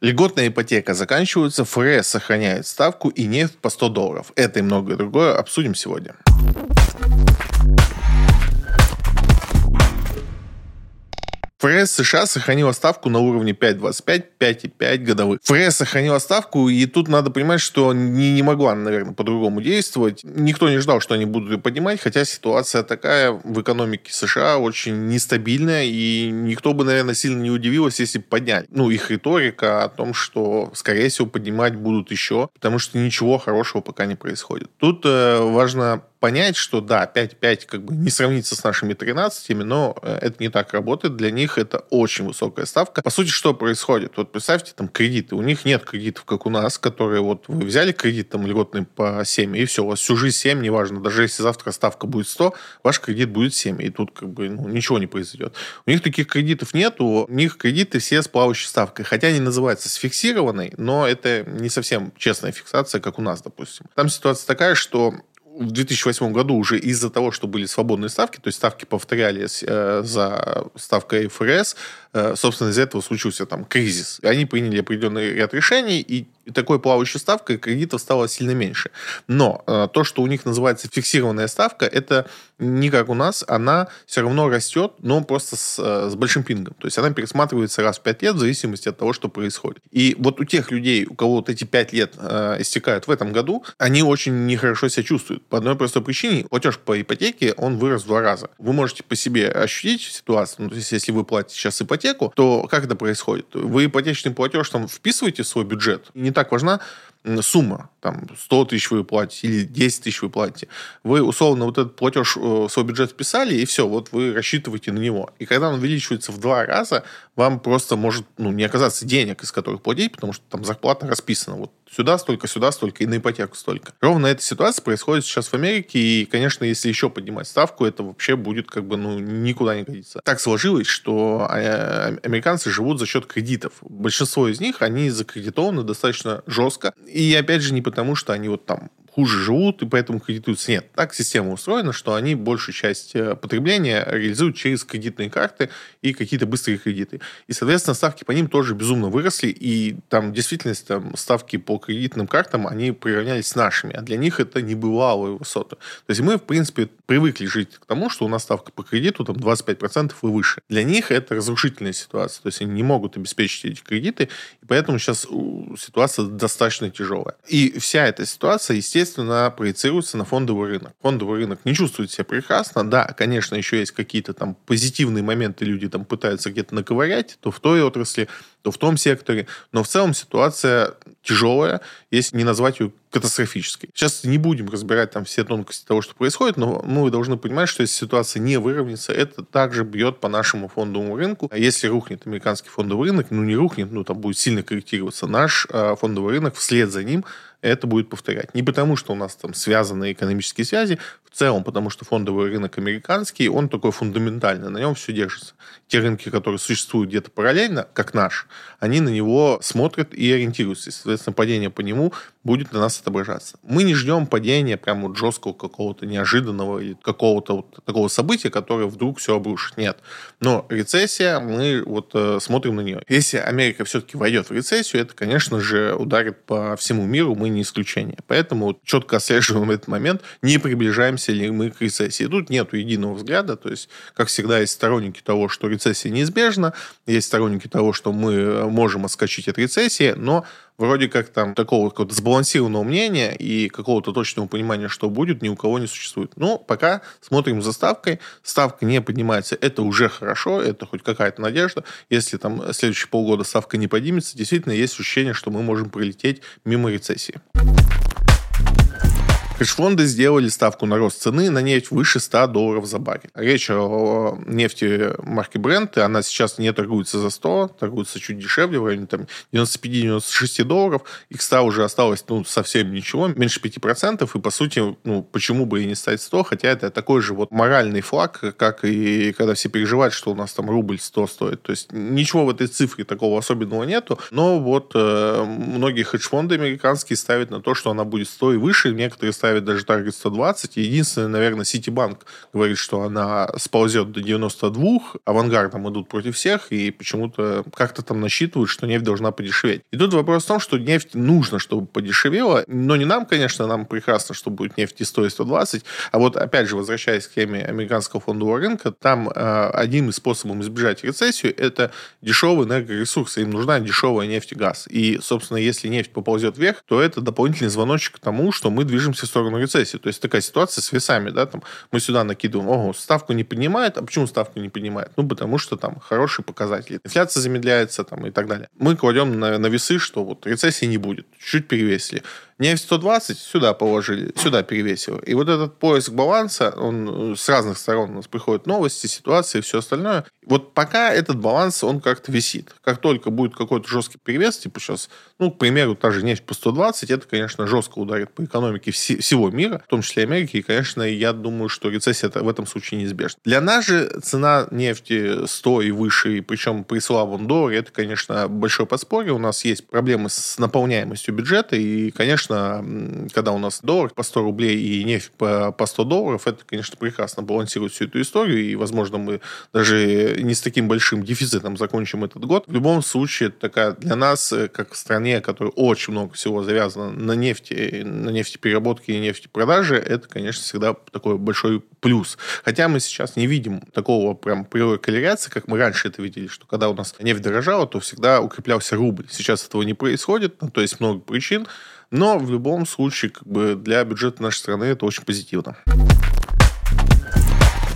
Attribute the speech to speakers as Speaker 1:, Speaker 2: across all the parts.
Speaker 1: Льготная ипотека заканчивается, ФРС сохраняет ставку и нефть по 100 долларов. Это и многое другое обсудим сегодня. ФРС США сохранила ставку на уровне 5,25, 5,5 годовых. ФРС сохранила ставку, и тут надо понимать, что не, не могла, наверное, по-другому действовать. Никто не ждал, что они будут ее поднимать, хотя ситуация такая в экономике США очень нестабильная, и никто бы, наверное, сильно не удивился, если бы подняли. Ну, их риторика о том, что, скорее всего, поднимать будут еще, потому что ничего хорошего пока не происходит. Тут э, важно понять, что да, 5-5 как бы не сравнится с нашими 13, но э, это не так работает. Для них это очень высокая ставка. По сути, что происходит? Вот представьте, там кредиты. У них нет кредитов, как у нас, которые вот вы взяли кредит там льготный по 7, и все, у вас всю жизнь 7, неважно. Даже если завтра ставка будет 100, ваш кредит будет 7, и тут как бы ну, ничего не произойдет. У них таких кредитов нет, у них кредиты все с плавающей ставкой. Хотя они называются сфиксированной, но это не совсем честная фиксация, как у нас, допустим. Там ситуация такая, что в 2008 году уже из-за того, что были свободные ставки, то есть ставки повторялись э, за ставкой ФРС, э, собственно, из-за этого случился там кризис. Они приняли определенный ряд решений, и такой плавающей ставкой кредитов стало сильно меньше. Но э, то, что у них называется фиксированная ставка, это не как у нас, она все равно растет, но просто с, э, с большим пингом. То есть она пересматривается раз в 5 лет в зависимости от того, что происходит. И вот у тех людей, у кого вот эти 5 лет э, истекают в этом году, они очень нехорошо себя чувствуют. По одной простой причине, платеж по ипотеке, он вырос в два раза. Вы можете по себе ощутить ситуацию, ну, то есть если вы платите сейчас ипотеку, то как это происходит? Вы ипотечный платеж там вписываете в свой бюджет, не так важна сумма, там 100 тысяч вы платите или 10 тысяч вы платите, вы условно вот этот платеж э, в свой бюджет вписали, и все, вот вы рассчитываете на него. И когда он увеличивается в два раза, вам просто может ну, не оказаться денег, из которых платить, потому что там зарплата расписана. Вот сюда столько, сюда столько, и на ипотеку столько. Ровно эта ситуация происходит сейчас в Америке, и, конечно, если еще поднимать ставку, это вообще будет как бы ну, никуда не годится. Так сложилось, что а, американцы живут за счет кредитов. Большинство из них, они закредитованы достаточно жестко, и опять же не потому, что они вот там хуже живут и поэтому кредитуются. Нет, так система устроена, что они большую часть э, потребления реализуют через кредитные карты и какие-то быстрые кредиты. И, соответственно, ставки по ним тоже безумно выросли, и там действительно там, ставки по кредитным картам, они приравнялись с нашими, а для них это небывалые высоты. То есть мы, в принципе, привыкли жить к тому, что у нас ставка по кредиту там 25% и выше. Для них это разрушительная ситуация, то есть они не могут обеспечить эти кредиты, и поэтому сейчас ситуация достаточно тяжелая. И вся эта ситуация, естественно, естественно, проецируется на фондовый рынок. Фондовый рынок не чувствует себя прекрасно. Да, конечно, еще есть какие-то там позитивные моменты, люди там пытаются где-то наковырять, то в той отрасли, то в том секторе. Но в целом ситуация тяжелая, если не назвать ее катастрофической. Сейчас не будем разбирать там все тонкости того, что происходит, но мы должны понимать, что если ситуация не выровняется, это также бьет по нашему фондовому рынку. А если рухнет американский фондовый рынок, ну не рухнет, ну там будет сильно корректироваться наш э, фондовый рынок, вслед за ним это будет повторять. Не потому, что у нас там связаны экономические связи, в целом, потому что фондовый рынок американский, он такой фундаментальный, на нем все держится. Те рынки, которые существуют где-то параллельно, как наш, они на него смотрят и ориентируются. И, соответственно, падение по нему будет на нас отображаться. Мы не ждем падения прямо вот жесткого какого-то неожиданного или какого-то вот такого события, которое вдруг все обрушит. Нет. Но рецессия, мы вот э, смотрим на нее. Если Америка все-таки войдет в рецессию, это, конечно же, ударит по всему миру, мы не исключение. Поэтому четко отслеживаем этот момент, не приближаемся ли мы к рецессии. Тут нет единого взгляда, то есть, как всегда, есть сторонники того, что рецессия неизбежна, есть сторонники того, что мы можем отскочить от рецессии, но вроде как там такого какого-то сбалансированного мнения и какого-то точного понимания, что будет, ни у кого не существует. Но пока смотрим за ставкой, ставка не поднимается, это уже хорошо, это хоть какая-то надежда. Если там следующие полгода ставка не поднимется, действительно есть ощущение, что мы можем пролететь мимо рецессии. Хедж-фонды сделали ставку на рост цены на нефть выше 100 долларов за баррель. Речь о нефти марки Brent, она сейчас не торгуется за 100, торгуется чуть дешевле, в районе там 95-96 долларов. X100 уже осталось ну, совсем ничего, меньше 5%, и по сути, ну, почему бы и не стать 100, хотя это такой же вот моральный флаг, как и когда все переживают, что у нас там рубль 100 стоит. То есть ничего в этой цифре такого особенного нету, но вот э, многие хедж-фонды американские ставят на то, что она будет 100 и выше, некоторые ставят ставит даже таргет 120. Единственное, наверное, Ситибанк говорит, что она сползет до 92, авангардом идут против всех, и почему-то как-то там насчитывают, что нефть должна подешеветь. И тут вопрос в том, что нефть нужно, чтобы подешевела, но не нам, конечно, нам прекрасно, что будет нефть и стоить 120, а вот опять же, возвращаясь к теме американского фондового рынка, там э, один из способов избежать рецессию – это дешевые энергоресурсы. Им нужна дешевая нефть и газ. И, собственно, если нефть поползет вверх, то это дополнительный звоночек к тому, что мы движемся в сторону рецессии. То есть такая ситуация с весами, да, там мы сюда накидываем, ого, ставку не поднимает, а почему ставку не поднимает? Ну, потому что там хорошие показатели. Инфляция замедляется там и так далее. Мы кладем на, на весы, что вот рецессии не будет. Чуть перевесили. Нефть 120 сюда положили, сюда перевесил. И вот этот поиск баланса, он с разных сторон у нас приходят новости, ситуации, все остальное. Вот пока этот баланс, он как-то висит. Как только будет какой-то жесткий перевес, типа сейчас, ну, к примеру, та же нефть по 120, это, конечно, жестко ударит по экономике вси- всего мира, в том числе Америки. И, конечно, я думаю, что рецессия в этом случае неизбежна. Для нас же цена нефти 100 и выше, и причем при слабом долларе, это, конечно, большое подспорье. У нас есть проблемы с наполняемостью бюджета, и, конечно, конечно, когда у нас доллар по 100 рублей и нефть по, по 100 долларов, это, конечно, прекрасно балансирует всю эту историю, и, возможно, мы даже не с таким большим дефицитом закончим этот год. В любом случае, такая для нас, э, как в стране, которая очень много всего завязано на нефти, на нефтепереработке и нефтепродаже, это, конечно, всегда такой большой плюс. Хотя мы сейчас не видим такого прям прямой корреляции, как мы раньше это видели, что когда у нас нефть дорожала, то всегда укреплялся рубль. Сейчас этого не происходит, ну, то есть много причин. Но в любом случае, как бы для бюджета нашей страны это очень позитивно.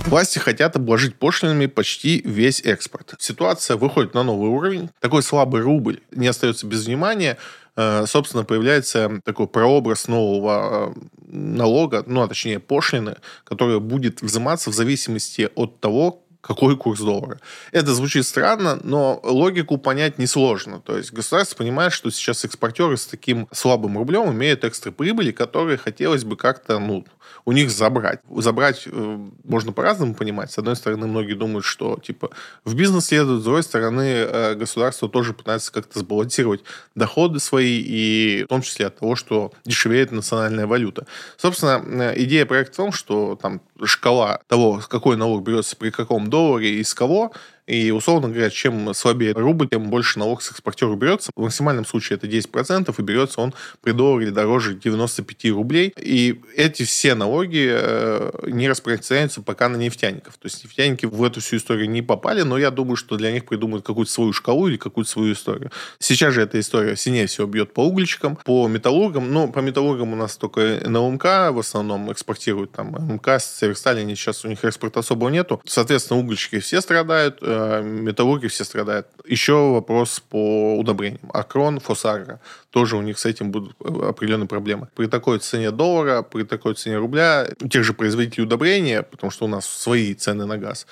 Speaker 1: Власти хотят обложить пошлинами почти весь экспорт. Ситуация выходит на новый уровень. Такой слабый рубль не остается без внимания. Э, собственно, появляется такой прообраз нового э, налога, ну, а точнее пошлины, которая будет взиматься в зависимости от того, какой курс доллара. Это звучит странно, но логику понять несложно. То есть государство понимает, что сейчас экспортеры с таким слабым рублем имеют экстра прибыли, которые хотелось бы как-то ну, у них забрать. Забрать э, можно по-разному понимать. С одной стороны, многие думают, что типа в бизнес следует, с другой стороны, э, государство тоже пытается как-то сбалансировать доходы свои, и в том числе от того, что дешевеет национальная валюта. Собственно, э, идея проекта в том, что там шкала того, какой налог берется при каком долларе и с кого, и, условно говоря, чем слабее рубль, тем больше налог с экспортера берется. В максимальном случае это 10%, и берется он при долларе дороже 95 рублей. И эти все налоги э, не распространяются пока на нефтяников. То есть нефтяники в эту всю историю не попали, но я думаю, что для них придумают какую-то свою шкалу или какую-то свою историю. Сейчас же эта история сильнее всего бьет по угличкам, по металлургам. Но по металлургам у нас только НЛМК в основном экспортируют. Там МК, Северсталь, сейчас у них экспорта особого нету. Соответственно, угольщики все страдают, Э, металлурги все страдают. Еще вопрос по удобрениям. Акрон, Фосагра. Тоже у них с этим будут э, определенные проблемы. При такой цене доллара, при такой цене рубля, тех же производителей удобрения, потому что у нас свои цены на газ,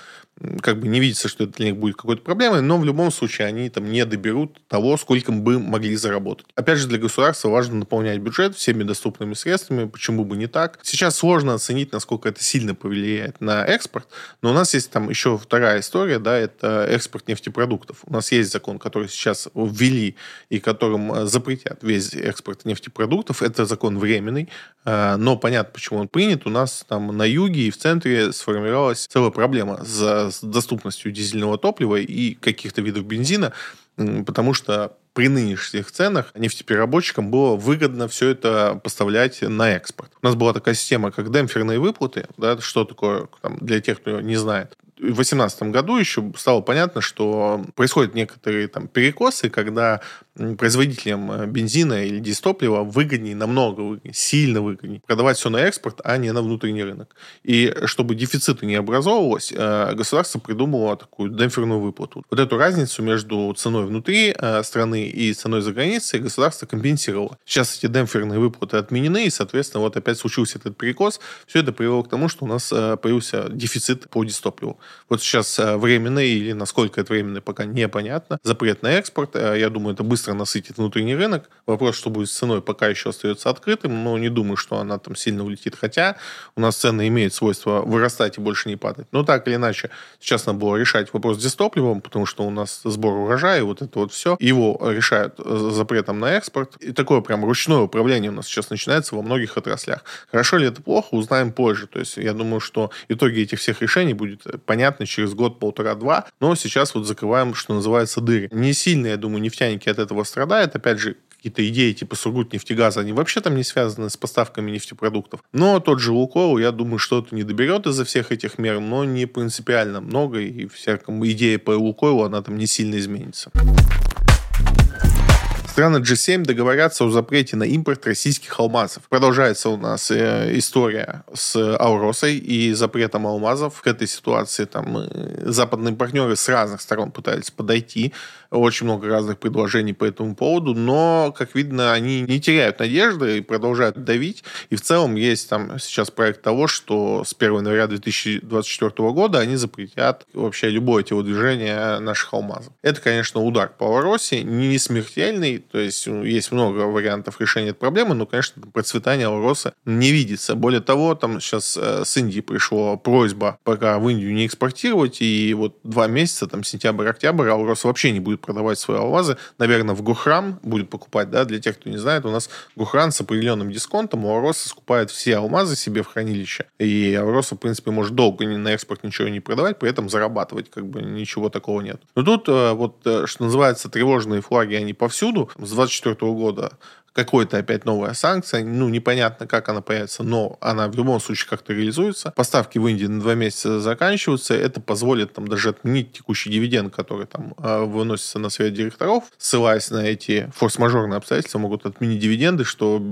Speaker 1: как бы не видится, что это для них будет какой-то проблемой, но в любом случае они там не доберут того, сколько бы могли заработать. Опять же, для государства важно наполнять бюджет всеми доступными средствами, почему бы не так. Сейчас сложно оценить, насколько это сильно повлияет на экспорт, но у нас есть там еще вторая история, да, это экспорт нефтепродуктов. У нас есть закон, который сейчас ввели и которым э, запретят весь экспорт нефтепродуктов. Это закон временный, э, но понятно, почему он принят. У нас там на юге и в центре сформировалась целая проблема с с доступностью дизельного топлива и каких-то видов бензина, потому что при нынешних ценах нефтепереработчикам было выгодно все это поставлять на экспорт. У нас была такая система, как демпферные выплаты. Да, что такое там, для тех, кто не знает? В 2018 году еще стало понятно, что происходят некоторые там перекосы, когда производителям э, бензина или дистоплива выгоднее, намного выгоднее, сильно выгоднее продавать все на экспорт, а не на внутренний рынок. И чтобы дефицита не образовывалось, э, государство придумало такую демпферную выплату. Вот эту разницу между ценой внутри э, страны и ценой за границей государство компенсировало. Сейчас эти демпферные выплаты отменены, и, соответственно, вот опять случился этот перекос. Все это привело к тому, что у нас появился дефицит по дистопливу. Вот сейчас временный или насколько это временный, пока непонятно. Запрет на экспорт. Я думаю, это быстро насытит внутренний рынок. Вопрос, что будет с ценой, пока еще остается открытым, но не думаю, что она там сильно улетит. Хотя у нас цены имеют свойство вырастать и больше не падать. Но так или иначе, сейчас надо было решать вопрос с дистопливом, потому что у нас сбор урожая, вот это вот все. Его решают э, запретом на экспорт. И такое прям ручное управление у нас сейчас начинается во многих отраслях. Хорошо ли это плохо, узнаем позже. То есть я думаю, что итоги этих всех решений будет понятны через год, полтора-два. Но сейчас вот закрываем, что называется, дыры. Не сильно, я думаю, нефтяники от этого страдают. Опять же, какие-то идеи типа Сургут-нефтегаза, они вообще там не связаны с поставками нефтепродуктов. Но тот же Лукойл, я думаю, что-то не доберет из-за всех этих мер, но не принципиально много, и всякому идея по Лукойлу, она там не сильно изменится. Страны G7 договорятся о запрете на импорт российских алмазов. Продолжается у нас э, история с Ауросой и запретом алмазов. К этой ситуации там э, западные партнеры с разных сторон пытались подойти очень много разных предложений по этому поводу, но, как видно, они не теряют надежды и продолжают давить. И в целом есть там сейчас проект того, что с 1 января 2024 года они запретят вообще любое телодвижение наших алмазов. Это, конечно, удар по Ларосе, не смертельный, то есть есть много вариантов решения этой проблемы, но, конечно, процветание Лароса не видится. Более того, там сейчас э, с Индии пришла просьба пока в Индию не экспортировать, и вот два месяца, там сентябрь-октябрь, Алрос вообще не будет продавать свои алмазы, наверное, в Гухрам будет покупать, да, для тех, кто не знает, у нас Гухран с определенным дисконтом у Ороса скупает все алмазы себе в хранилище, и Ороса, в принципе, может долго на экспорт ничего не продавать, при этом зарабатывать, как бы ничего такого нет. Но тут э, вот, э, что называется, тревожные флаги, они повсюду. С 24 года какой-то опять новая санкция, ну, непонятно, как она появится, но она в любом случае как-то реализуется. Поставки в Индии на два месяца заканчиваются, это позволит там даже отменить текущий дивиденд, который там э, выносится на совет директоров, ссылаясь на эти форс-мажорные обстоятельства, могут отменить дивиденды, что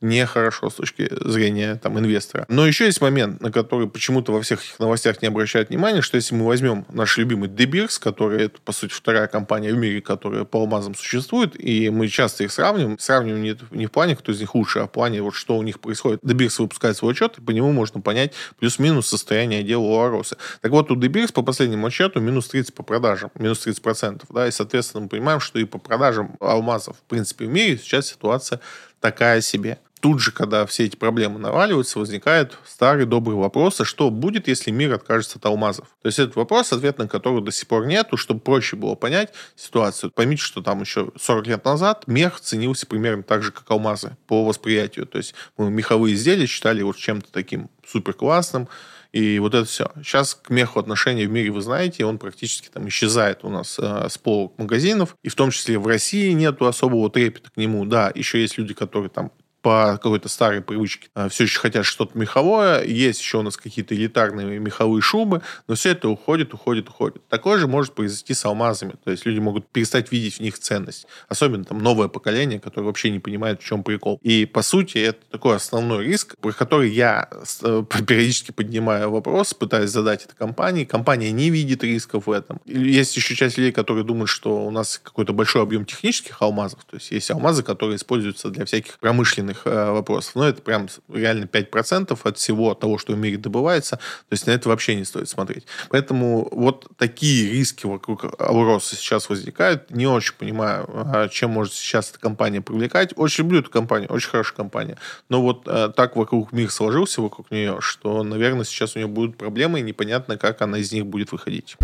Speaker 1: нехорошо с точки зрения там инвестора. Но еще есть момент, на который почему-то во всех этих новостях не обращают внимания, что если мы возьмем наш любимый Дебирс, который, это, по сути, вторая компания в мире, которая по алмазам существует, и мы часто их сравниваем, сравниваем сравниваем не, не в плане, кто из них лучше, а в плане, вот что у них происходит. Дебирс выпускает свой отчет, и по нему можно понять плюс-минус состояние дела у Ароса. Так вот, у Дебирс по последнему отчету минус 30 по продажам, минус 30 процентов, да, и, соответственно, мы понимаем, что и по продажам алмазов, в принципе, в мире сейчас ситуация такая себе тут же, когда все эти проблемы наваливаются, возникает старый добрый вопрос, а что будет, если мир откажется от алмазов? То есть этот вопрос, ответ на который до сих пор нету, чтобы проще было понять ситуацию. Поймите, что там еще 40 лет назад мех ценился примерно так же, как алмазы по восприятию. То есть мы меховые изделия считали вот чем-то таким супер классным, и вот это все. Сейчас к меху отношения в мире, вы знаете, он практически там исчезает у нас э, с полок магазинов. И в том числе в России нету особого трепета к нему. Да, еще есть люди, которые там по какой-то старой привычке а, все еще хотят что-то меховое, есть еще у нас какие-то элитарные меховые шубы, но все это уходит, уходит, уходит. Такое же может произойти с алмазами, то есть люди могут перестать видеть в них ценность. Особенно там новое поколение, которое вообще не понимает, в чем прикол. И, по сути, это такой основной риск, про который я э, периодически поднимаю вопрос, пытаюсь задать это компании. Компания не видит рисков в этом. Есть еще часть людей, которые думают, что у нас какой-то большой объем технических алмазов, то есть есть алмазы, которые используются для всяких промышленных важных э, вопросов. Но это прям реально 5% от всего того, что в мире добывается. То есть на это вообще не стоит смотреть. Поэтому вот такие риски вокруг Ауроса сейчас возникают. Не очень понимаю, а чем может сейчас эта компания привлекать. Очень люблю эту компанию, очень хорошая компания. Но вот э, так вокруг мир сложился, вокруг нее, что, наверное, сейчас у нее будут проблемы, и непонятно, как она из них будет выходить.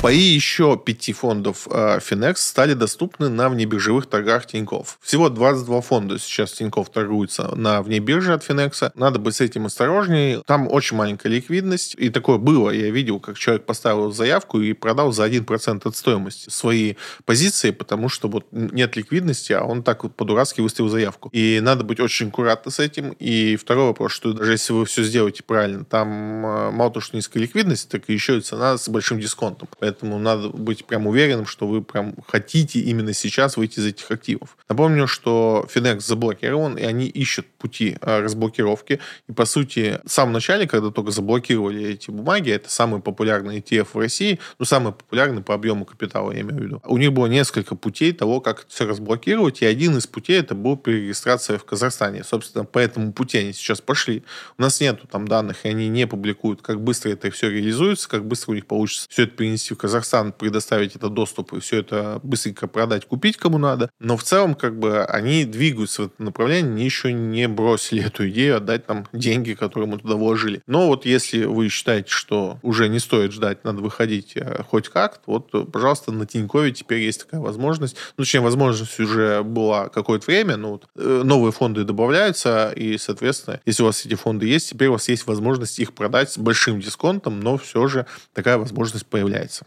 Speaker 1: Паи еще пяти фондов э, Finex стали доступны на внебиржевых торгах Тиньков. Всего 22 фонда сейчас Тиньков торгуются на внебирже от Finex. Надо быть с этим осторожнее. Там очень маленькая ликвидность. И такое было. Я видел, как человек поставил заявку и продал за 1% от стоимости свои позиции, потому что вот нет ликвидности, а он так вот по-дурацки выставил заявку. И надо быть очень аккуратно с этим. И второй вопрос, что даже если вы все сделаете правильно, там э, мало того, что низкая ликвидность, так и еще и цена с большим дисконтом. Поэтому надо быть прям уверенным, что вы прям хотите именно сейчас выйти из этих активов. Напомню, что Finex заблокирован, и они ищут пути а, разблокировки. И, по сути, в самом начале, когда только заблокировали эти бумаги, это самый популярный ETF в России, ну, самый популярный по объему капитала, я имею в виду. У них было несколько путей того, как все разблокировать, и один из путей это был перерегистрация в Казахстане. Собственно, по этому пути они сейчас пошли. У нас нету там данных, и они не публикуют, как быстро это все реализуется, как быстро у них получится все это перенести в Казахстан предоставить этот доступ и все это быстренько продать, купить кому надо. Но в целом, как бы, они двигаются в этом направлении, они еще не бросили эту идею отдать там деньги, которые мы туда вложили. Но вот если вы считаете, что уже не стоит ждать, надо выходить э, хоть как, вот, пожалуйста, на Тинькове теперь есть такая возможность. Ну, точнее, возможность уже была какое-то время, но вот, э, новые фонды добавляются, и, соответственно, если у вас эти фонды есть, теперь у вас есть возможность их продать с большим дисконтом, но все же такая возможность появляется.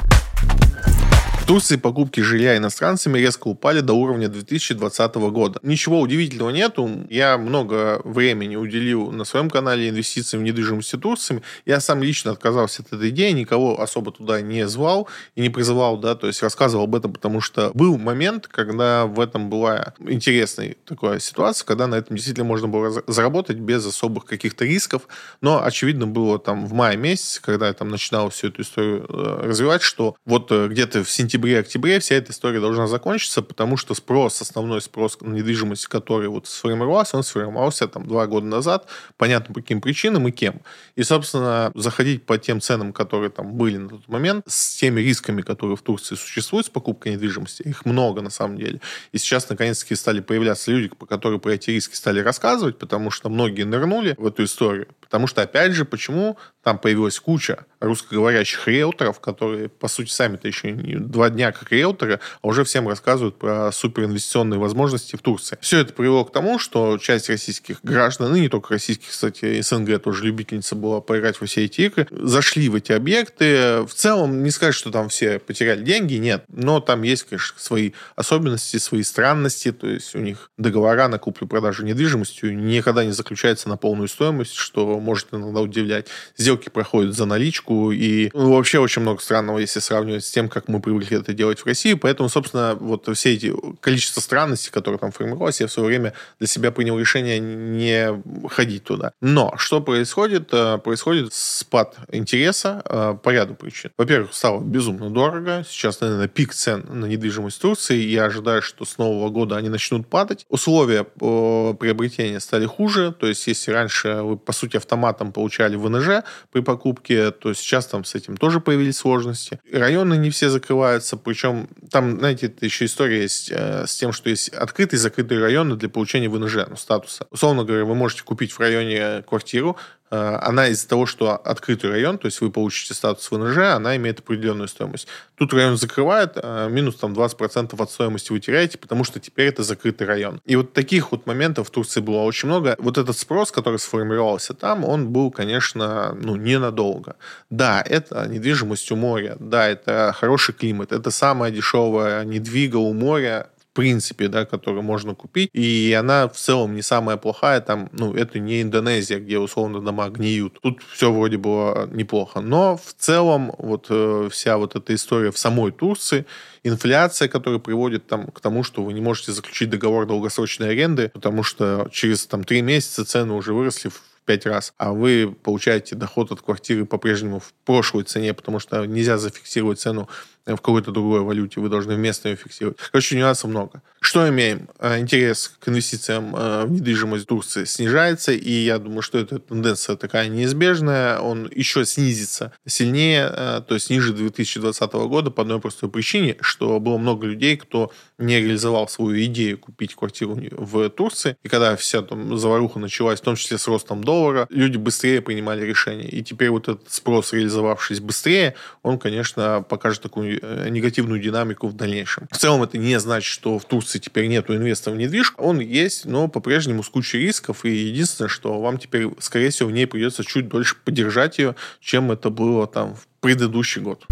Speaker 1: Турции покупки жилья иностранцами резко упали до уровня 2020 года. Ничего удивительного нету. Я много времени уделил на своем канале инвестициям в недвижимости Турции. Я сам лично отказался от этой идеи, никого особо туда не звал и не призывал, да, то есть рассказывал об этом, потому что был момент, когда в этом была интересная такая ситуация, когда на этом действительно можно было заработать без особых каких-то рисков, но очевидно было там в мае месяце, когда я там начинал всю эту историю э, развивать, что вот э, где-то в сентябре сентябре-октябре вся эта история должна закончиться, потому что спрос, основной спрос на недвижимость, который вот сформировался, он сформировался там два года назад, понятно по каким причинам и кем. И, собственно, заходить по тем ценам, которые там были на тот момент, с теми рисками, которые в Турции существуют с покупкой недвижимости, их много на самом деле. И сейчас, наконец-таки, стали появляться люди, которые про эти риски стали рассказывать, потому что многие нырнули в эту историю. Потому что, опять же, почему там появилась куча русскоговорящих риэлторов, которые, по сути, сами-то еще два дня как риэлторы, а уже всем рассказывают про суперинвестиционные возможности в Турции. Все это привело к тому, что часть российских граждан, и не только российских, кстати, СНГ тоже любительница была поиграть во все эти игры, зашли в эти объекты. В целом, не сказать, что там все потеряли деньги, нет. Но там есть, конечно, свои особенности, свои странности. То есть у них договора на куплю-продажу недвижимости никогда не заключаются на полную стоимость, что может иногда удивлять. Сделки проходят за наличку, и ну, вообще очень много странного, если сравнивать с тем, как мы привыкли это делать в России. Поэтому, собственно, вот все эти количество странностей, которые там формировалось, я в свое время для себя принял решение не ходить туда. Но что происходит? Э, происходит спад интереса э, по ряду причин. Во-первых, стало безумно дорого. Сейчас, наверное, пик цен на недвижимость Турции. Я ожидаю, что с нового года они начнут падать. Условия приобретения стали хуже. То есть, если раньше вы, по сути, автоматом получали ВНЖ при покупке, то сейчас там с этим тоже появились сложности. Районы не все закрываются, причем там, знаете, еще история есть э, с тем, что есть открытые и закрытые районы для получения ВНЖ, ну, статуса. Условно говоря, вы можете купить в районе квартиру, Э, она из-за того, что открытый район, то есть вы получите статус ВНЖ, она имеет определенную стоимость. Тут район закрывает, э, минус там 20% от стоимости вы теряете, потому что теперь это закрытый район. И вот таких вот моментов в Турции было очень много. Вот этот спрос, который сформировался там, он был, конечно, ну, ненадолго. Да, это недвижимость у моря, да, это хороший климат, это самая дешевая недвига у моря принципе, да, которую можно купить, и она в целом не самая плохая, там, ну, это не Индонезия, где условно дома гниют. Тут все вроде было неплохо, но в целом вот э, вся вот эта история в самой Турции, инфляция, которая приводит там, к тому, что вы не можете заключить договор долгосрочной аренды, потому что через там три месяца цены уже выросли в пять раз, а вы получаете доход от квартиры по-прежнему в прошлой цене, потому что нельзя зафиксировать цену в какой-то другой валюте, вы должны вместо ее фиксировать. Короче, нюансов много. Что имеем? А, интерес к инвестициям а, в недвижимость Турции снижается, и я думаю, что эта тенденция такая неизбежная. Он еще снизится сильнее, а, то есть ниже 2020 года по одной простой причине, что было много людей, кто не реализовал свою идею купить квартиру в Турции. И когда вся там заваруха началась, в том числе с ростом доллара, люди быстрее принимали решения. И теперь вот этот спрос, реализовавшись быстрее, он, конечно, покажет такую Э, негативную динамику в дальнейшем. В целом это не значит, что в Турции теперь нет инвесторов в недвижку. Он есть, но по-прежнему с кучей рисков. И единственное, что вам теперь, скорее всего, в ней придется чуть дольше поддержать ее, чем это было там в предыдущий год.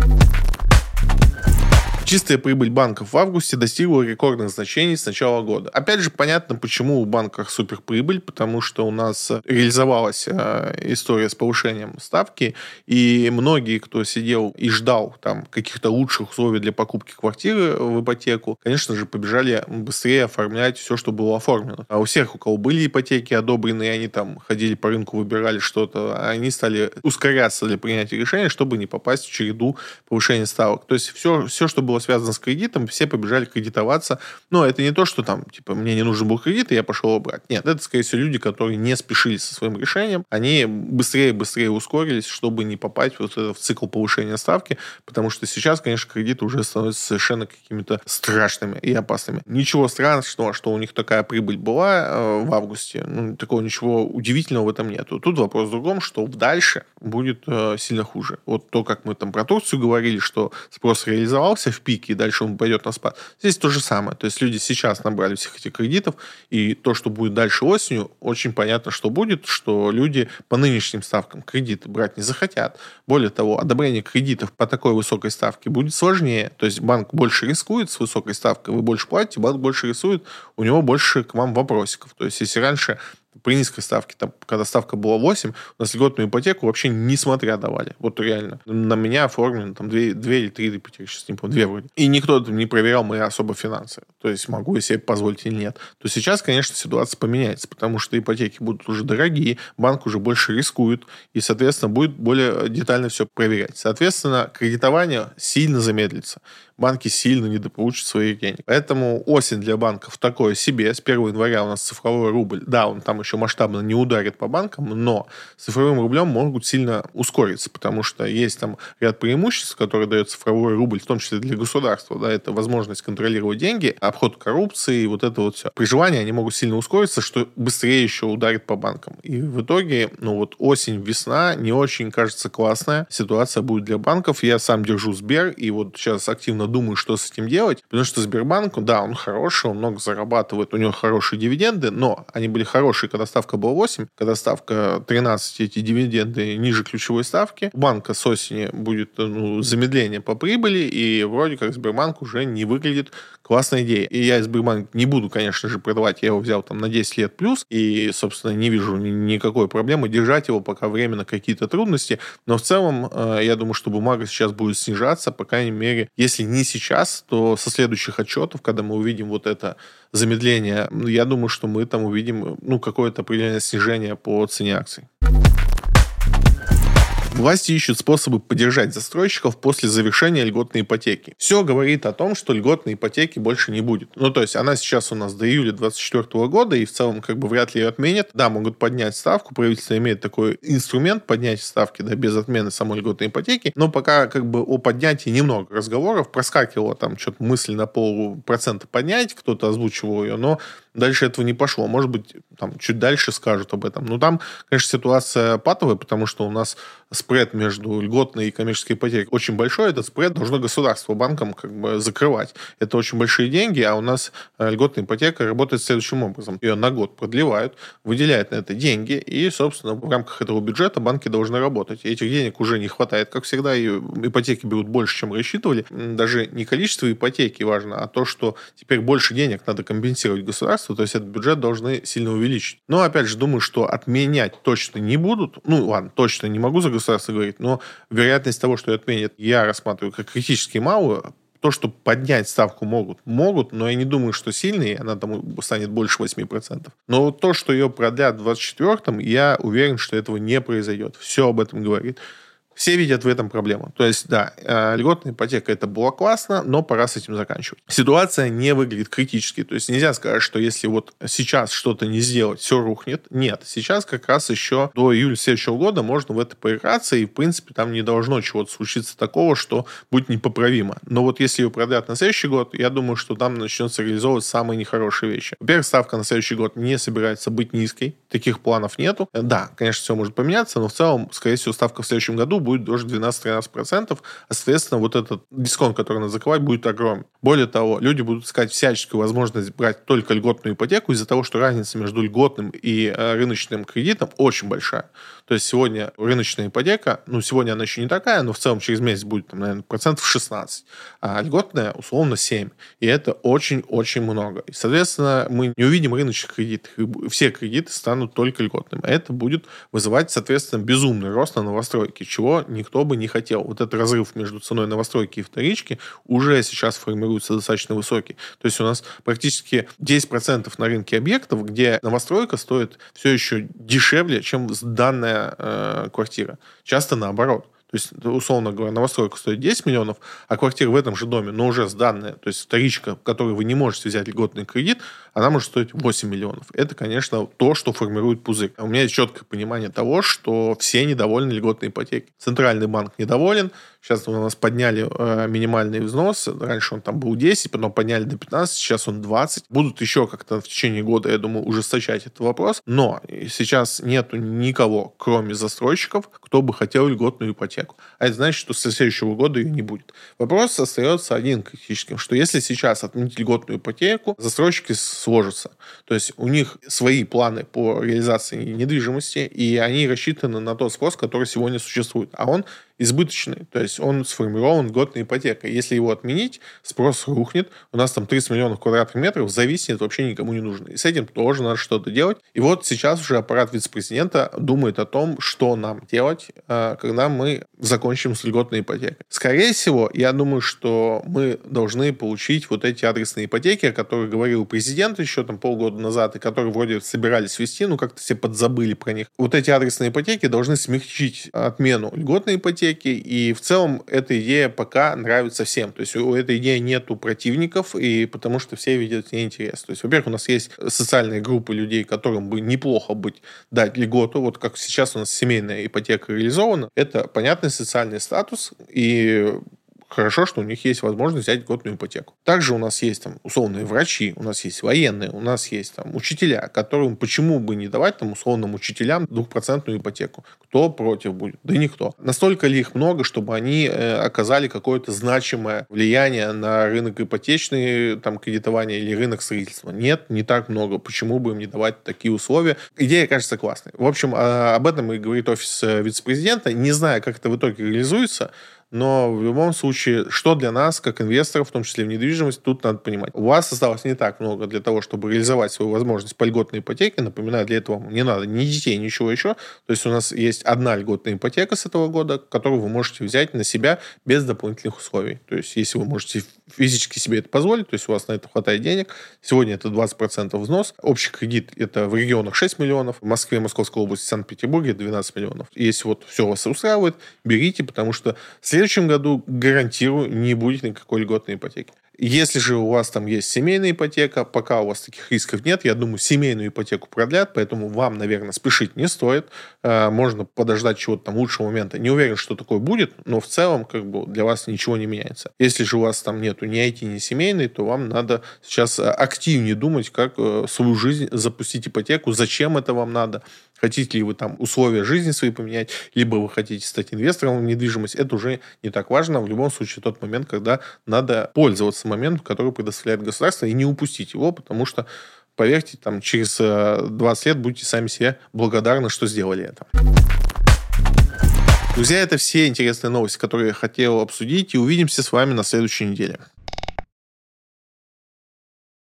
Speaker 1: Чистая прибыль банков в августе достигла рекордных значений с начала года. Опять же, понятно, почему у банков суперприбыль, потому что у нас реализовалась э, история с повышением ставки, и многие, кто сидел и ждал там каких-то лучших условий для покупки квартиры в ипотеку, конечно же, побежали быстрее оформлять все, что было оформлено. А у всех, у кого были ипотеки одобренные, они там ходили по рынку, выбирали что-то, они стали ускоряться для принятия решения, чтобы не попасть в череду повышения ставок. То есть все, все что было было связано с кредитом, все побежали кредитоваться. Но это не то, что там, типа, мне не нужен был кредит, и я пошел его брать. Нет, это, скорее всего, люди, которые не спешили со своим решением. Они быстрее быстрее ускорились, чтобы не попасть вот в цикл повышения ставки, потому что сейчас, конечно, кредиты уже становятся совершенно какими-то страшными и опасными. Ничего страшного, что у них такая прибыль была э, в августе, ну, такого ничего удивительного в этом нету. Тут вопрос в другом, что дальше будет э, сильно хуже. Вот то, как мы там про Турцию говорили, что спрос реализовался в пике, и дальше он пойдет на спад. Здесь то же самое. То есть люди сейчас набрали всех этих кредитов, и то, что будет дальше осенью, очень понятно, что будет, что люди по нынешним ставкам кредиты брать не захотят. Более того, одобрение кредитов по такой высокой ставке будет сложнее. То есть банк больше рискует с высокой ставкой, вы больше платите, банк больше рисует, у него больше к вам вопросиков. То есть если раньше при низкой ставке, там, когда ставка была 8, у нас льготную ипотеку вообще несмотря давали. Вот реально. На меня оформлено там 2, 2 или 3 ипотеки, сейчас не помню, 2 вроде. И никто не проверял мои особо финансы. То есть могу я себе позволить или нет. То сейчас, конечно, ситуация поменяется, потому что ипотеки будут уже дорогие, банк уже больше рискует, и, соответственно, будет более детально все проверять. Соответственно, кредитование сильно замедлится банки сильно недополучат своих денег. Поэтому осень для банков такое себе. С 1 января у нас цифровой рубль, да, он там еще масштабно не ударит по банкам, но с цифровым рублем могут сильно ускориться, потому что есть там ряд преимуществ, которые дает цифровой рубль, в том числе для государства. Да, это возможность контролировать деньги, обход коррупции, вот это вот все. При желании они могут сильно ускориться, что быстрее еще ударит по банкам. И в итоге, ну вот осень, весна не очень, кажется, классная ситуация будет для банков. Я сам держу Сбер, и вот сейчас активно думаю, что с этим делать, потому что Сбербанк, да, он хороший, он много зарабатывает, у него хорошие дивиденды, но они были хорошие, когда ставка была 8, когда ставка 13, эти дивиденды ниже ключевой ставки. У банка с осени будет ну, замедление по прибыли, и вроде как Сбербанк уже не выглядит классной идеей. И я Сбербанк не буду, конечно же, продавать, я его взял там на 10 лет плюс, и, собственно, не вижу никакой проблемы держать его пока временно какие-то трудности, но в целом э, я думаю, что бумага сейчас будет снижаться, по крайней мере, если не не сейчас, то со следующих отчетов, когда мы увидим вот это замедление, я думаю, что мы там увидим ну, какое-то определенное снижение по цене акций. Власти ищут способы поддержать застройщиков после завершения льготной ипотеки. Все говорит о том, что льготной ипотеки больше не будет. Ну, то есть она сейчас у нас до июля 2024 года, и в целом как бы вряд ли ее отменят. Да, могут поднять ставку, правительство имеет такой инструмент поднять ставки, да, без отмены самой льготной ипотеки, но пока как бы о поднятии немного разговоров, проскакивала там что-то мысль на полпроцента поднять, кто-то озвучивал ее, но дальше этого не пошло. Может быть, там чуть дальше скажут об этом. Но там, конечно, ситуация патовая, потому что у нас спред между льготной и коммерческой ипотекой очень большой. Этот спред должно государство банкам как бы закрывать. Это очень большие деньги, а у нас э, льготная ипотека работает следующим образом. Ее на год продлевают, выделяют на это деньги, и, собственно, в рамках этого бюджета банки должны работать. И этих денег уже не хватает, как всегда, и ипотеки берут больше, чем рассчитывали. Даже не количество ипотеки важно, а то, что теперь больше денег надо компенсировать государству, государству, то есть этот бюджет должны сильно увеличить. Но, опять же, думаю, что отменять точно не будут. Ну, ладно, точно не могу за государство говорить, но вероятность того, что отменят, я рассматриваю как критически малую, то, что поднять ставку могут, могут, но я не думаю, что сильный, она там станет больше 8%. Но то, что ее продлят в 2024-м, я уверен, что этого не произойдет. Все об этом говорит. Все видят в этом проблему. То есть, да, э, льготная ипотека это было классно, но пора с этим заканчивать. Ситуация не выглядит критически. То есть нельзя сказать, что если вот сейчас что-то не сделать, все рухнет. Нет, сейчас как раз еще до июля следующего года можно в это поиграться, и, в принципе, там не должно чего-то случиться такого, что будет непоправимо. Но вот если ее продлят на следующий год, я думаю, что там начнется реализовывать самые нехорошие вещи. Во-первых, ставка на следующий год не собирается быть низкой, таких планов нету. Да, конечно, все может поменяться, но в целом, скорее всего, ставка в следующем году будет даже 12-13%, а, соответственно, вот этот дисконт, который надо закрывать, будет огромен. Более того, люди будут искать всяческую возможность брать только льготную ипотеку из-за того, что разница между льготным и э, рыночным кредитом очень большая. То есть сегодня рыночная ипотека, ну, сегодня она еще не такая, но в целом через месяц будет, там, наверное, процентов 16, а льготная условно 7. И это очень-очень много. И, соответственно, мы не увидим рыночных кредитов. Все кредиты станут только льготными. Это будет вызывать, соответственно, безумный рост на новостройки, чего никто бы не хотел. Вот этот разрыв между ценой новостройки и вторички уже сейчас формируется достаточно высокий. То есть у нас практически 10% на рынке объектов, где новостройка стоит все еще дешевле, чем данная э, квартира. Часто наоборот. То есть, условно говоря, новостройка стоит 10 миллионов, а квартира в этом же доме, но уже сданная, то есть вторичка, в которой вы не можете взять льготный кредит, она может стоить 8 миллионов. Это, конечно, то, что формирует пузырь. У меня есть четкое понимание того, что все недовольны льготной ипотекой. Центральный банк недоволен, Сейчас у нас подняли э, минимальный взнос. Раньше он там был 10, потом подняли до 15, сейчас он 20. Будут еще как-то в течение года, я думаю, ужесточать этот вопрос. Но сейчас нету никого, кроме застройщиков, кто бы хотел льготную ипотеку. А это значит, что со следующего года ее не будет. Вопрос остается один критическим, что если сейчас отменить льготную ипотеку, застройщики сложатся. То есть у них свои планы по реализации недвижимости, и они рассчитаны на тот спрос, который сегодня существует. А он избыточный, то есть он сформирован годной ипотекой. Если его отменить, спрос рухнет, у нас там 30 миллионов квадратных метров зависнет, вообще никому не нужно. И с этим тоже надо что-то делать. И вот сейчас уже аппарат вице-президента думает о том, что нам делать, а, когда мы закончим с льготной ипотекой. Скорее всего, я думаю, что мы должны получить вот эти адресные ипотеки, о которых говорил президент еще там полгода назад, и которые вроде собирались ввести, ну как-то все подзабыли про них. Вот эти адресные ипотеки должны смягчить отмену льготной ипотеки, ипотеки, и в целом эта идея пока нравится всем. То есть у этой идеи нету противников, и потому что все видят в ней интерес. То есть, во-первых, у нас есть социальные группы людей, которым бы неплохо быть дать льготу, вот как сейчас у нас семейная ипотека реализована, это понятный социальный статус, и хорошо, что у них есть возможность взять годную ипотеку. Также у нас есть там условные врачи, у нас есть военные, у нас есть там учителя, которым почему бы не давать там условным учителям двухпроцентную ипотеку? Кто против будет? Да никто. Настолько ли их много, чтобы они э, оказали какое-то значимое влияние на рынок ипотечный, там, кредитования или рынок строительства? Нет, не так много. Почему бы им не давать такие условия? Идея кажется классной. В общем, а, об этом и говорит офис э, вице-президента. Не знаю, как это в итоге реализуется, но в любом случае, что для нас, как инвесторов, в том числе в недвижимость, тут надо понимать. У вас осталось не так много для того, чтобы реализовать свою возможность по льготной ипотеке. Напоминаю, для этого не надо ни детей, ничего еще. То есть у нас есть одна льготная ипотека с этого года, которую вы можете взять на себя без дополнительных условий. То есть если вы можете физически себе это позволить, то есть у вас на это хватает денег, сегодня это 20% взнос, общий кредит это в регионах 6 миллионов, в Москве, Московской области, Санкт-Петербурге 12 миллионов. Если вот все вас устраивает, берите, потому что в следующем году, гарантирую, не будет никакой льготной ипотеки. Если же у вас там есть семейная ипотека, пока у вас таких рисков нет, я думаю, семейную ипотеку продлят, поэтому вам, наверное, спешить не стоит. Э, можно подождать чего-то там лучшего момента. Не уверен, что такое будет, но в целом как бы для вас ничего не меняется. Если же у вас там нету ни IT, ни семейной, то вам надо сейчас активнее думать, как э, свою жизнь запустить ипотеку, зачем это вам надо, Хотите ли вы там условия жизни свои поменять, либо вы хотите стать инвестором в недвижимость, это уже не так важно. В любом случае тот момент, когда надо пользоваться моментом, который предоставляет государство, и не упустить его, потому что поверьте, там через 20 э, лет будете сами себе благодарны, что сделали это. Друзья, это все интересные новости, которые я хотел обсудить, и увидимся с вами на следующей неделе.